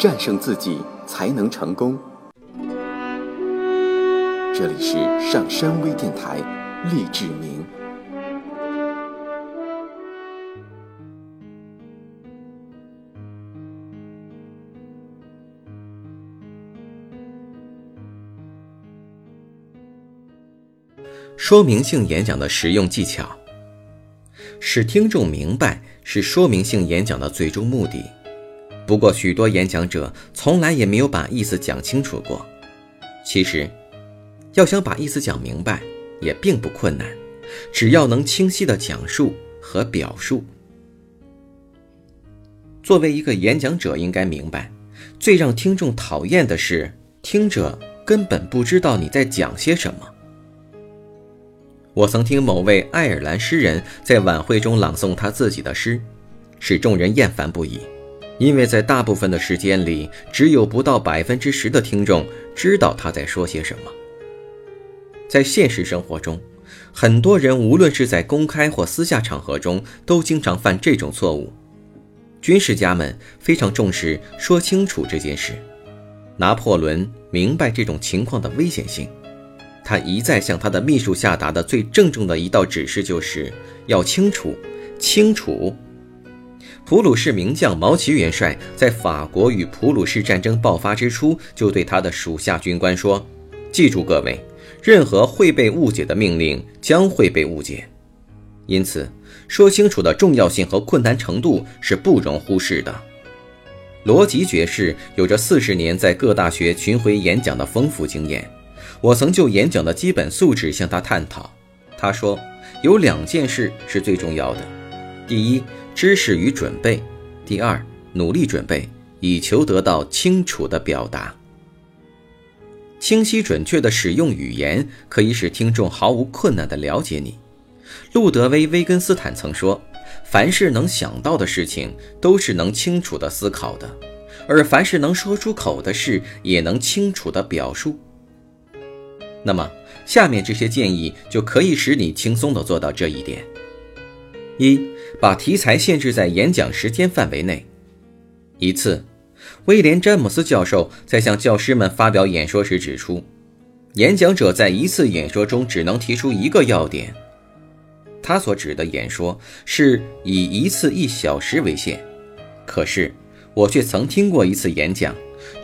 战胜自己才能成功。这里是上山微电台，励志明。说明性演讲的实用技巧，使听众明白是说明性演讲的最终目的。不过，许多演讲者从来也没有把意思讲清楚过。其实，要想把意思讲明白，也并不困难，只要能清晰的讲述和表述。作为一个演讲者，应该明白，最让听众讨厌的是听者根本不知道你在讲些什么。我曾听某位爱尔兰诗人在晚会中朗诵他自己的诗，使众人厌烦不已，因为在大部分的时间里，只有不到百分之十的听众知道他在说些什么。在现实生活中，很多人无论是在公开或私下场合中，都经常犯这种错误。军事家们非常重视说清楚这件事，拿破仑明白这种情况的危险性。他一再向他的秘书下达的最郑重的一道指示，就是要清楚，清楚。普鲁士名将毛奇元帅在法国与普鲁士战争爆发之初，就对他的属下军官说：“记住，各位，任何会被误解的命令将会被误解。因此，说清楚的重要性和困难程度是不容忽视的。”罗吉爵士有着四十年在各大学巡回演讲的丰富经验。我曾就演讲的基本素质向他探讨，他说有两件事是最重要的：第一，知识与准备；第二，努力准备，以求得到清楚的表达。清晰准确的使用语言，可以使听众毫无困难地了解你。路德威·维根斯坦曾说：“凡是能想到的事情，都是能清楚地思考的；而凡是能说出口的事，也能清楚地表述。”那么，下面这些建议就可以使你轻松地做到这一点：一，把题材限制在演讲时间范围内。一次，威廉·詹姆斯教授在向教师们发表演说时指出，演讲者在一次演说中只能提出一个要点。他所指的演说是以一次一小时为限。可是，我却曾听过一次演讲，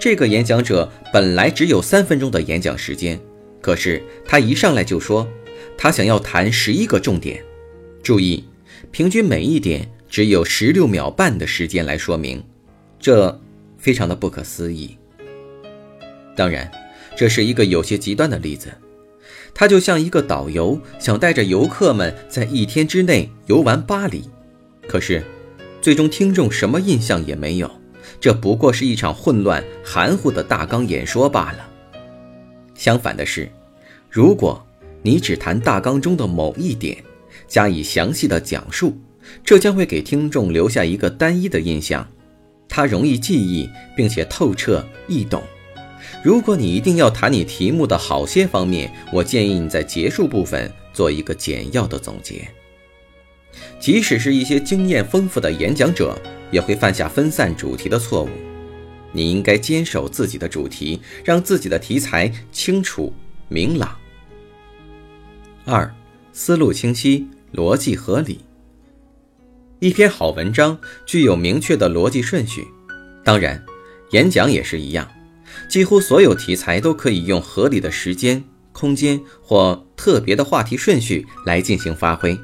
这个演讲者本来只有三分钟的演讲时间。可是他一上来就说，他想要谈十一个重点，注意，平均每一点只有十六秒半的时间来说明，这非常的不可思议。当然，这是一个有些极端的例子，他就像一个导游想带着游客们在一天之内游玩巴黎，可是，最终听众什么印象也没有，这不过是一场混乱含糊的大纲演说罢了。相反的是，如果你只谈大纲中的某一点，加以详细的讲述，这将会给听众留下一个单一的印象，它容易记忆并且透彻易懂。如果你一定要谈你题目的好些方面，我建议你在结束部分做一个简要的总结。即使是一些经验丰富的演讲者，也会犯下分散主题的错误。你应该坚守自己的主题，让自己的题材清楚明朗。二，思路清晰，逻辑合理。一篇好文章具有明确的逻辑顺序，当然，演讲也是一样。几乎所有题材都可以用合理的时间、空间或特别的话题顺序来进行发挥。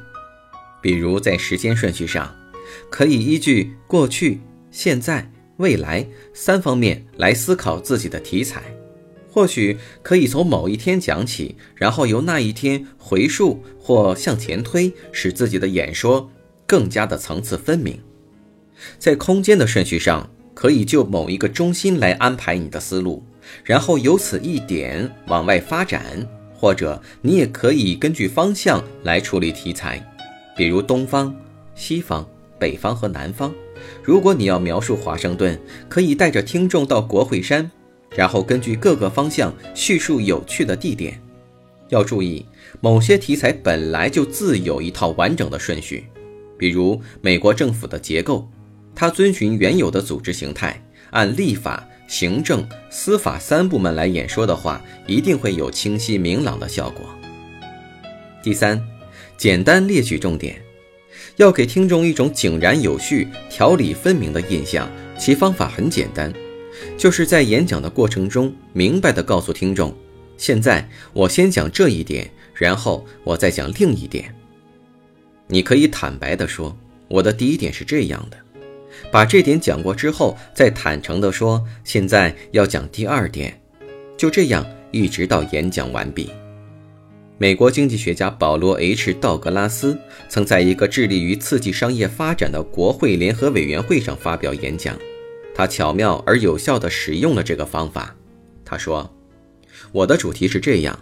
比如在时间顺序上，可以依据过去、现在。未来三方面来思考自己的题材，或许可以从某一天讲起，然后由那一天回溯或向前推，使自己的演说更加的层次分明。在空间的顺序上，可以就某一个中心来安排你的思路，然后由此一点往外发展，或者你也可以根据方向来处理题材，比如东方、西方、北方和南方。如果你要描述华盛顿，可以带着听众到国会山，然后根据各个方向叙述有趣的地点。要注意，某些题材本来就自有一套完整的顺序，比如美国政府的结构，它遵循原有的组织形态，按立法、行政、司法三部门来演说的话，一定会有清晰明朗的效果。第三，简单列举重点，要给听众一种井然有序、条理分明的印象。其方法很简单，就是在演讲的过程中，明白地告诉听众：现在我先讲这一点，然后我再讲另一点。你可以坦白地说，我的第一点是这样的，把这点讲过之后，再坦诚地说，现在要讲第二点，就这样一直到演讲完毕。美国经济学家保罗 ·H· 道格拉斯曾在一个致力于刺激商业发展的国会联合委员会上发表演讲，他巧妙而有效地使用了这个方法。他说：“我的主题是这样，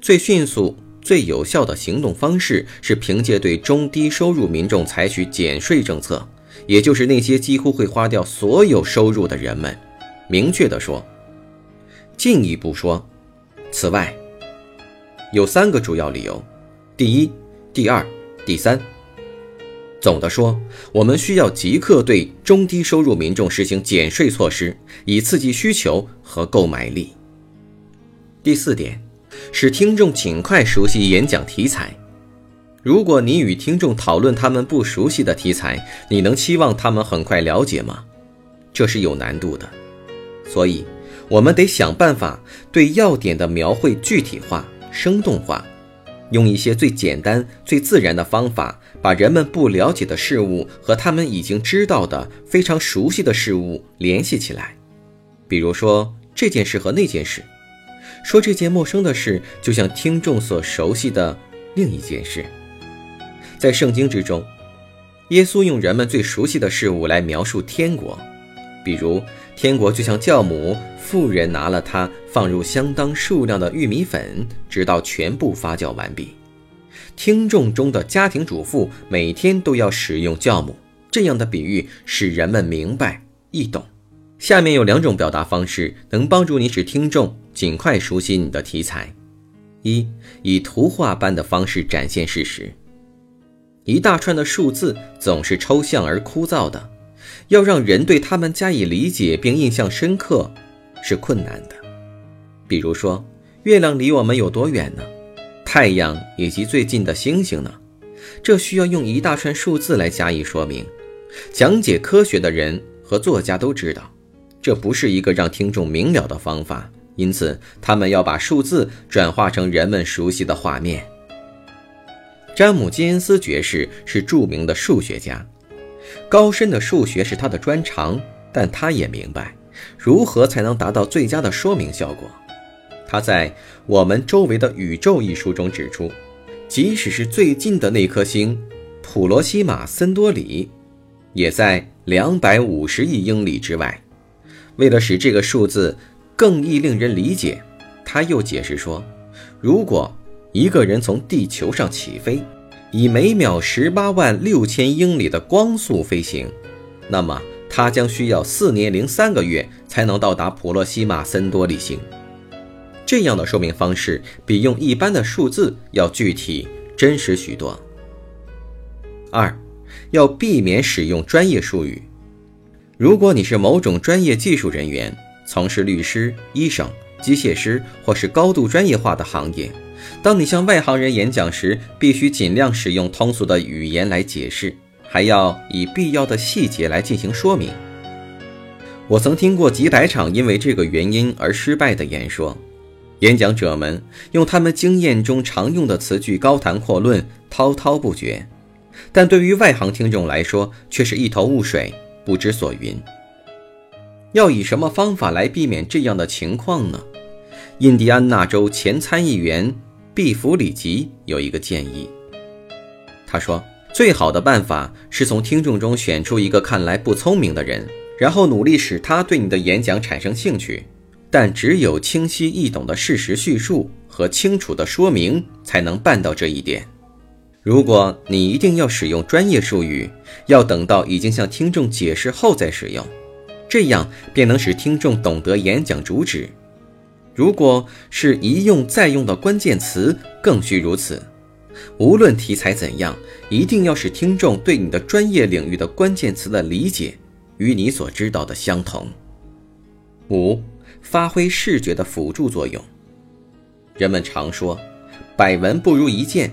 最迅速、最有效的行动方式是凭借对中低收入民众采取减税政策，也就是那些几乎会花掉所有收入的人们。明确地说，进一步说，此外。”有三个主要理由：第一、第二、第三。总的说，我们需要即刻对中低收入民众实行减税措施，以刺激需求和购买力。第四点，使听众尽快熟悉演讲题材。如果你与听众讨论他们不熟悉的题材，你能期望他们很快了解吗？这是有难度的，所以我们得想办法对要点的描绘具体化。生动化，用一些最简单、最自然的方法，把人们不了解的事物和他们已经知道的非常熟悉的事物联系起来。比如说这件事和那件事，说这件陌生的事，就像听众所熟悉的另一件事。在圣经之中，耶稣用人们最熟悉的事物来描述天国，比如天国就像酵母。富人拿了它，放入相当数量的玉米粉，直到全部发酵完毕。听众中的家庭主妇每天都要使用酵母，这样的比喻使人们明白易懂。下面有两种表达方式能帮助你使听众尽快熟悉你的题材：一，以图画般的方式展现事实。一大串的数字总是抽象而枯燥的，要让人对他们加以理解并印象深刻。是困难的，比如说，月亮离我们有多远呢？太阳以及最近的星星呢？这需要用一大串数字来加以说明。讲解科学的人和作家都知道，这不是一个让听众明了的方法，因此他们要把数字转化成人们熟悉的画面。詹姆·金恩斯爵士是著名的数学家，高深的数学是他的专长，但他也明白。如何才能达到最佳的说明效果？他在《我们周围的宇宙》一书中指出，即使是最近的那颗星普罗西马森多里，也在两百五十亿英里之外。为了使这个数字更易令人理解，他又解释说，如果一个人从地球上起飞，以每秒十八万六千英里的光速飞行，那么。它将需要四年零三个月才能到达普洛西马森多利星。这样的说明方式比用一般的数字要具体、真实许多。二，要避免使用专业术语。如果你是某种专业技术人员，从事律师、医生、机械师或是高度专业化的行业，当你向外行人演讲时，必须尽量使用通俗的语言来解释。还要以必要的细节来进行说明。我曾听过几百场因为这个原因而失败的演说，演讲者们用他们经验中常用的词句高谈阔论，滔滔不绝，但对于外行听众来说却是一头雾水，不知所云。要以什么方法来避免这样的情况呢？印第安纳州前参议员毕弗里吉有一个建议，他说。最好的办法是从听众中选出一个看来不聪明的人，然后努力使他对你的演讲产生兴趣。但只有清晰易懂的事实叙述和清楚的说明才能办到这一点。如果你一定要使用专业术语，要等到已经向听众解释后再使用，这样便能使听众懂得演讲主旨。如果是一用再用的关键词，更需如此。无论题材怎样，一定要使听众对你的专业领域的关键词的理解与你所知道的相同。五、发挥视觉的辅助作用。人们常说，百闻不如一见。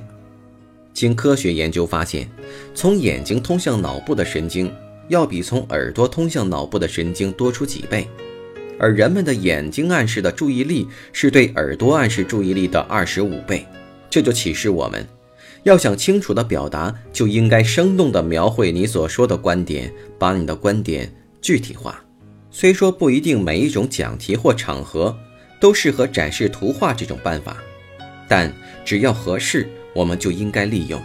经科学研究发现，从眼睛通向脑部的神经要比从耳朵通向脑部的神经多出几倍，而人们的眼睛暗示的注意力是对耳朵暗示注意力的二十五倍。这就启示我们，要想清楚的表达，就应该生动地描绘你所说的观点，把你的观点具体化。虽说不一定每一种讲题或场合都适合展示图画这种办法，但只要合适。我们就应该利用，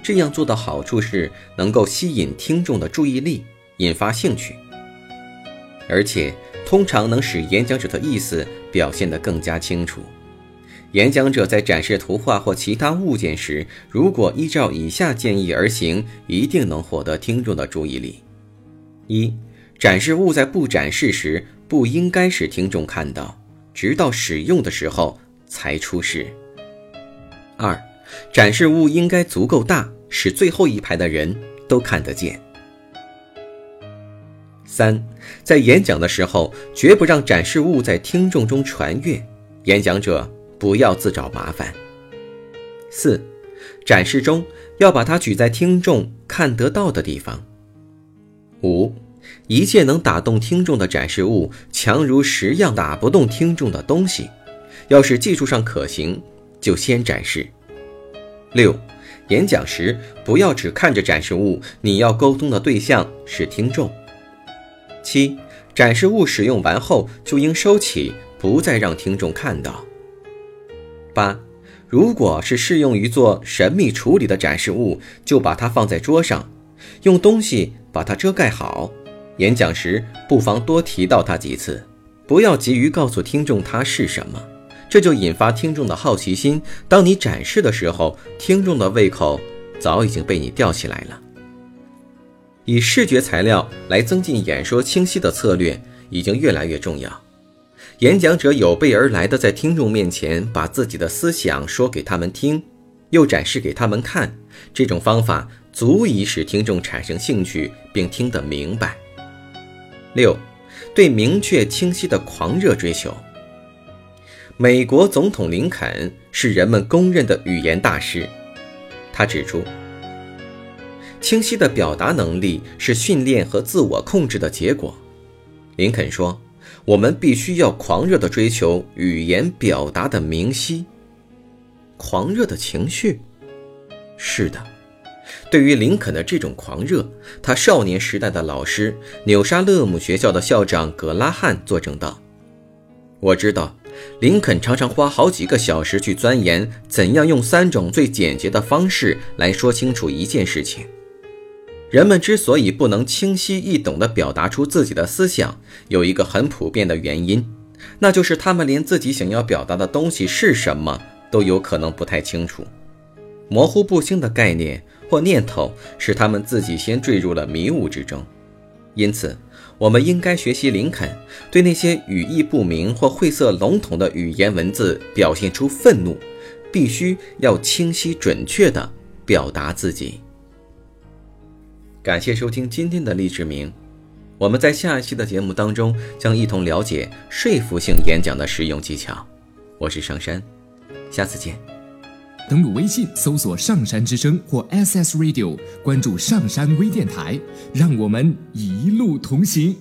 这样做的好处是能够吸引听众的注意力，引发兴趣，而且通常能使演讲者的意思表现得更加清楚。演讲者在展示图画或其他物件时，如果依照以下建议而行，一定能获得听众的注意力：一、展示物在不展示时不应该使听众看到，直到使用的时候才出示；二、展示物应该足够大，使最后一排的人都看得见。三，在演讲的时候，绝不让展示物在听众中传阅，演讲者不要自找麻烦。四，展示中要把它举在听众看得到的地方。五，一切能打动听众的展示物，强如十样打不动听众的东西。要是技术上可行，就先展示。六，演讲时不要只看着展示物，你要沟通的对象是听众。七，展示物使用完后就应收起，不再让听众看到。八，如果是适用于做神秘处理的展示物，就把它放在桌上，用东西把它遮盖好。演讲时不妨多提到它几次，不要急于告诉听众它是什么。这就引发听众的好奇心。当你展示的时候，听众的胃口早已经被你吊起来了。以视觉材料来增进演说清晰的策略已经越来越重要。演讲者有备而来的在听众面前把自己的思想说给他们听，又展示给他们看，这种方法足以使听众产生兴趣并听得明白。六，对明确清晰的狂热追求。美国总统林肯是人们公认的语言大师。他指出，清晰的表达能力是训练和自我控制的结果。林肯说：“我们必须要狂热地追求语言表达的明晰。”狂热的情绪，是的。对于林肯的这种狂热，他少年时代的老师纽沙勒姆学校的校长葛拉汉作证道：“我知道。”林肯常常花好几个小时去钻研怎样用三种最简洁的方式来说清楚一件事情。人们之所以不能清晰易懂地表达出自己的思想，有一个很普遍的原因，那就是他们连自己想要表达的东西是什么都有可能不太清楚。模糊不清的概念或念头使他们自己先坠入了迷雾之中，因此。我们应该学习林肯，对那些语义不明或晦涩笼统的语言文字表现出愤怒，必须要清晰准确地表达自己。感谢收听今天的励志名，我们在下一期的节目当中将一同了解说服性演讲的实用技巧。我是上山，下次见。登录微信搜索“上山之声”或 “SS Radio”，关注上山微电台，让我们一路同行。